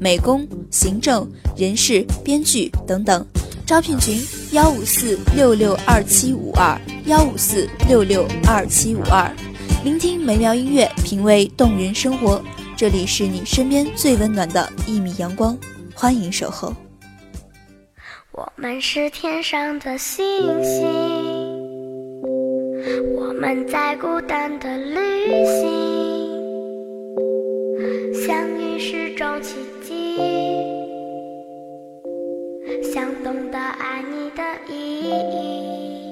美工、行政、人事、编剧等等。招聘群：幺五四六六二七五二幺五四六六二七五二。聆听美妙音乐，品味动人生活。这里是你身边最温暖的一米阳光，欢迎守候。我们是天上的星星，我们在孤单的旅行，相遇是种奇想懂得爱你的意义。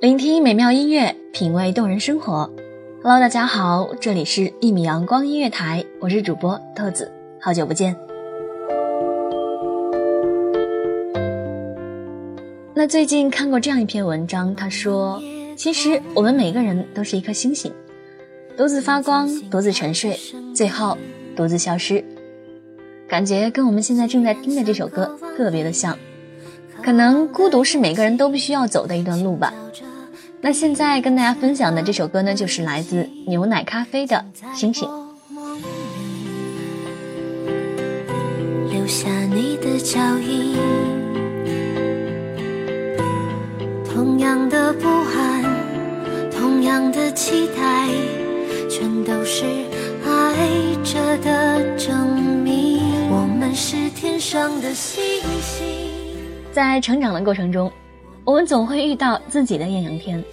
聆听美妙音乐，品味动人生活。Hello，大家好，这里是一米阳光音乐台，我是主播豆子，好久不见。那最近看过这样一篇文章，他说，其实我们每个人都是一颗星星，独自发光，独自沉睡，最后独自消失。感觉跟我们现在正在听的这首歌特别的像，可能孤独是每个人都必须要走的一段路吧。那现在跟大家分享的这首歌呢，就是来自牛奶咖啡的《星星》。留下你的脚印，同样的不安，同样的期待，都是爱着的证明。我们是天上的星星。在成长的过程中，我们总会遇到自己的艳阳天，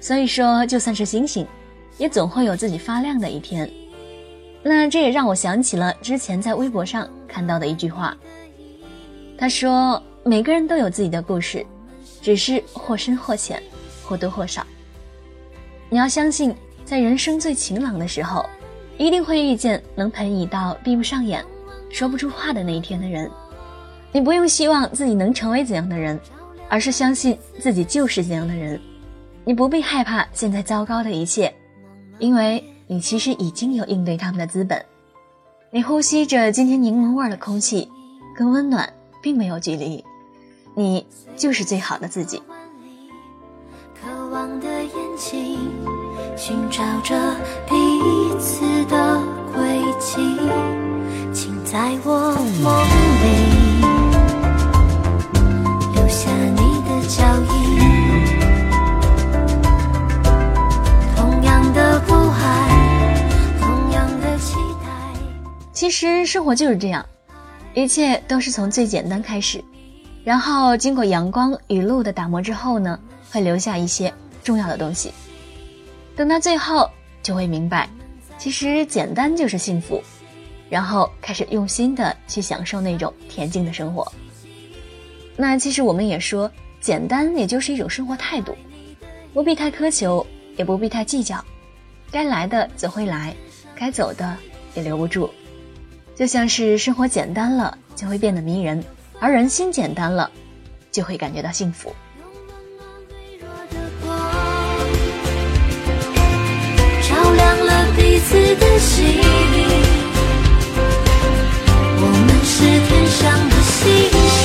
所以说，就算是星星，也总会有自己发亮的一天。那这也让我想起了之前在微博上看到的一句话，他说：“每个人都有自己的故事，只是或深或浅，或多或少。你要相信，在人生最晴朗的时候，一定会遇见能陪你到闭不上眼、说不出话的那一天的人。你不用希望自己能成为怎样的人。”而是相信自己就是怎样的人，你不必害怕现在糟糕的一切，因为你其实已经有应对他们的资本。你呼吸着今天柠檬味的空气，跟温暖并没有距离，你就是最好的自己。渴望的眼睛，寻找着彼此的轨迹，请在我梦里留下你的脚印。同样的不安，同样的期待。其实生活就是这样，一切都是从最简单开始，然后经过阳光雨露的打磨之后呢，会留下一些重要的东西。等到最后，就会明白，其实简单就是幸福，然后开始用心的去享受那种恬静的生活。那其实我们也说，简单也就是一种生活态度，不必太苛求，也不必太计较，该来的总会来，该走的也留不住。就像是生活简单了，就会变得迷人；而人心简单了，就会感觉到幸福。了彼此的心，我们是天上的星星。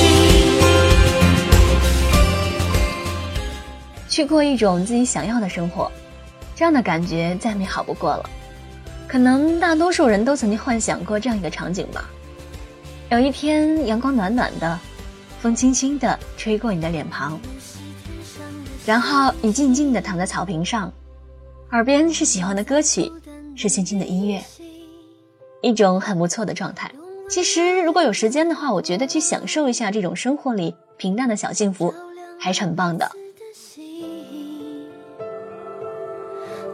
去过一种自己想要的生活，这样的感觉再美好不过了。可能大多数人都曾经幻想过这样一个场景吧：有一天，阳光暖暖的，风轻轻的吹过你的脸庞，然后你静静的躺在草坪上，耳边是喜欢的歌曲，是轻轻的音乐，一种很不错的状态。其实如果有时间的话，我觉得去享受一下这种生活里平淡的小幸福，还是很棒的。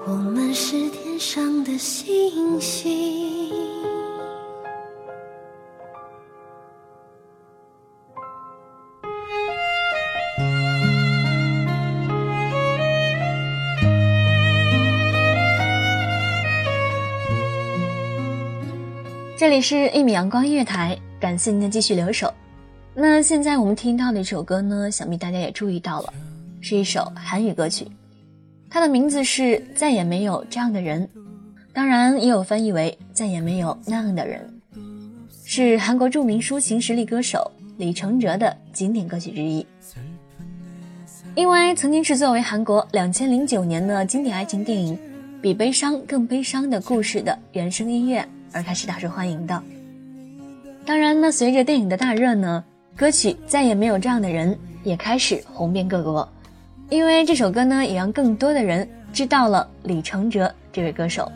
我们是天上的星星。这里是一米阳光音乐台，感谢您的继续留守。那现在我们听到的一首歌呢，想必大家也注意到了，是一首韩语歌曲。它的名字是《再也没有这样的人》，当然也有翻译为《再也没有那样的人》，是韩国著名抒情实力歌手李承哲的经典歌曲之一。因为曾经是作为韩国两千零九年的经典爱情电影《比悲伤更悲伤的故事》的原声音乐而开始大受欢迎的。当然呢，随着电影的大热呢，歌曲《再也没有这样的人》也开始红遍各国。因为这首歌呢，也让更多的人知道了李承哲这位歌手。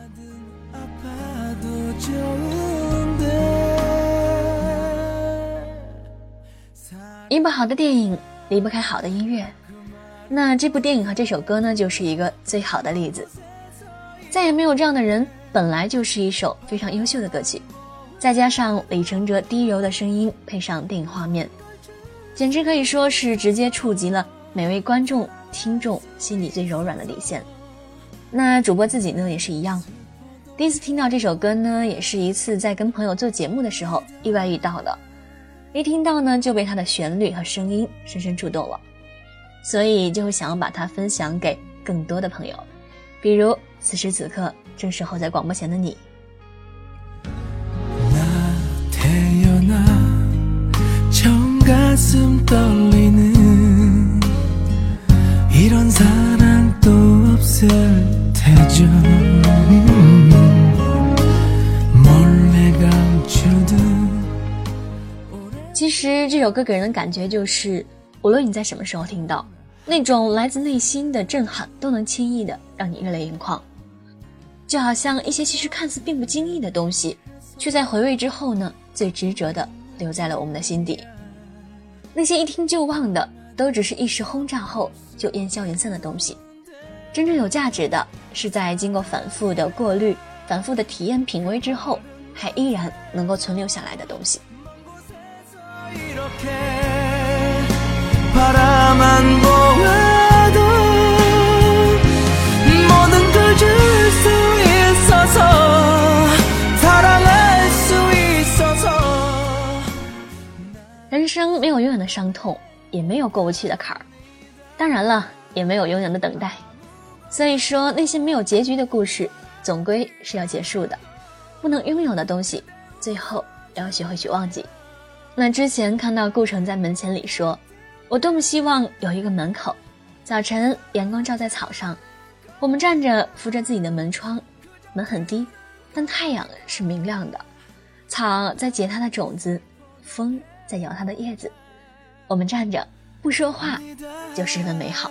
一部好的电影离不开好的音乐，那这部电影和这首歌呢，就是一个最好的例子。再也没有这样的人，本来就是一首非常优秀的歌曲，再加上李承哲低柔的声音，配上电影画面，简直可以说是直接触及了每位观众。听众心里最柔软的底线，那主播自己呢也是一样。第一次听到这首歌呢，也是一次在跟朋友做节目的时候意外遇到的。一听到呢，就被它的旋律和声音深深触动了，所以就想要把它分享给更多的朋友，比如此时此刻正守候在广播前的你。其实这首歌给人的感觉就是，无论你在什么时候听到，那种来自内心的震撼都能轻易的让你热泪盈眶，就好像一些其实看似并不经意的东西，却在回味之后呢，最执着的留在了我们的心底。那些一听就忘的，都只是一时轰炸后就烟消云散的东西。真正有价值的是在经过反复的过滤、反复的体验品味之后，还依然能够存留下来的东西。生没有永远的伤痛，也没有过不去的坎儿，当然了，也没有永远的等待。所以说，那些没有结局的故事，总归是要结束的。不能拥有的东西，最后要学会去忘记。那之前看到顾城在门前里说：“我多么希望有一个门口，早晨阳光照在草上，我们站着扶着自己的门窗，门很低，但太阳是明亮的，草在结它的种子，风在摇它的叶子，我们站着不说话，就十分美好。”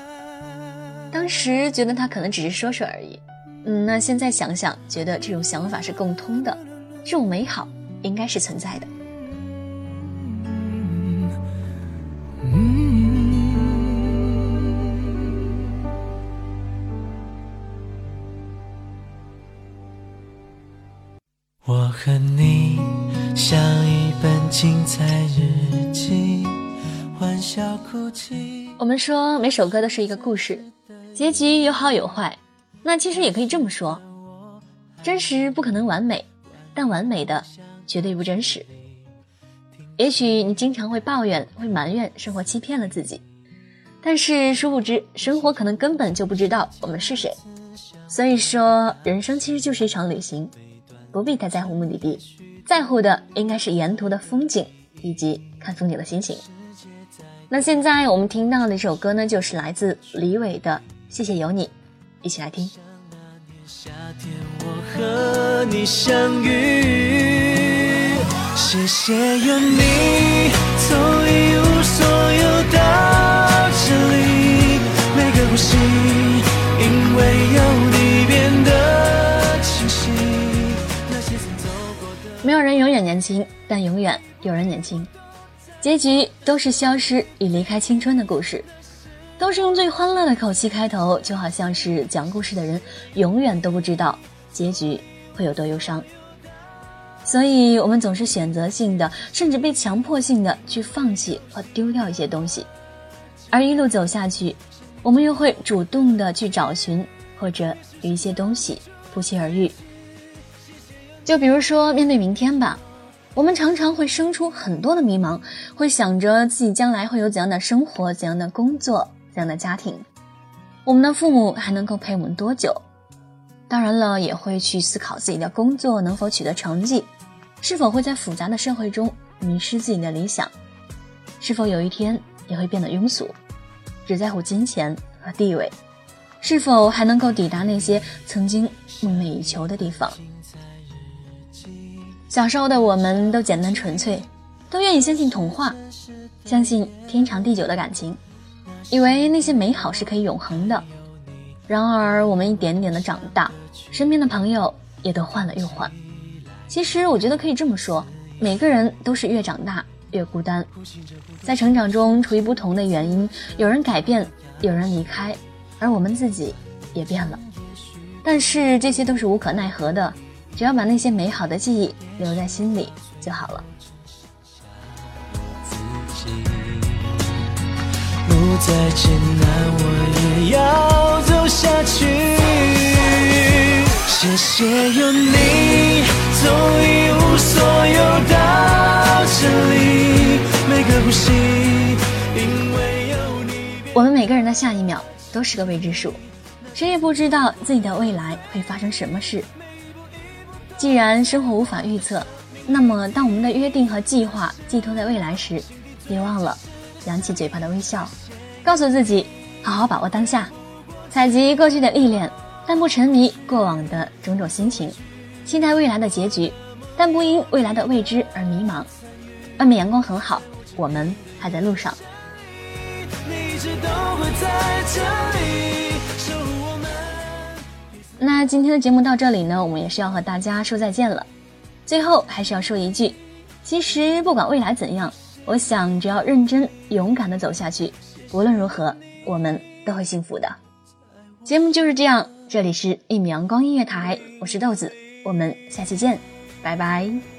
当时觉得他可能只是说说而已，嗯，那现在想想，觉得这种想法是共通的，这种美好应该是存在的。我和你相精彩日记，欢笑哭泣。我们说每首歌都是一个故事。结局有好有坏，那其实也可以这么说：真实不可能完美，但完美的绝对不真实。也许你经常会抱怨、会埋怨生活欺骗了自己，但是殊不知，生活可能根本就不知道我们是谁。所以说，人生其实就是一场旅行，不必太在乎目的地，在乎的应该是沿途的风景以及看风景的心情。那现在我们听到的这首歌呢，就是来自李伟的。谢谢有你，一起来听。夏天我和你相遇，谢谢有你从一无所有到这里，每个呼吸，因为有你。没有人永远年轻，但永远有人年轻。结局都是消失与离开青春的故事，都是用最欢乐的口气开头，就好像是讲故事的人永远都不知道结局会有多忧伤。所以，我们总是选择性的，甚至被强迫性的去放弃和丢掉一些东西，而一路走下去，我们又会主动的去找寻，或者与一些东西不期而遇。就比如说，面对明天吧，我们常常会生出很多的迷茫，会想着自己将来会有怎样的生活、怎样的工作、怎样的家庭，我们的父母还能够陪我们多久？当然了，也会去思考自己的工作能否取得成绩。是否会在复杂的社会中迷失自己的理想？是否有一天也会变得庸俗，只在乎金钱和地位？是否还能够抵达那些曾经梦寐以求的地方？小时候的我们都简单纯粹，都愿意相信童话，相信天长地久的感情，以为那些美好是可以永恒的。然而，我们一点点的长大，身边的朋友也都换了又换。其实我觉得可以这么说，每个人都是越长大越孤单，在成长中出于不同的原因，有人改变，有人离开，而我们自己也变了。但是这些都是无可奈何的，只要把那些美好的记忆留在心里就好了。路再艰难，我也要走下去。谢谢有你。一无所有到这里，每个呼吸，因为有你。我们每个人的下一秒都是个未知数，谁也不知道自己的未来会发生什么事。既然生活无法预测，那么当我们的约定和计划寄托在未来时，别忘了扬起嘴巴的微笑，告诉自己好好把握当下，采集过去的历练，但不沉迷过往的种种心情。期待未来的结局，但不因未来的未知而迷茫。外面阳光很好，我们还在路上。你一直都会在这里那今天的节目到这里呢，我们也是要和大家说再见了。最后还是要说一句，其实不管未来怎样，我想只要认真勇敢的走下去，无论如何，我们都会幸福的。节目就是这样，这里是一米阳光音乐台，我是豆子。我们下期见，拜拜。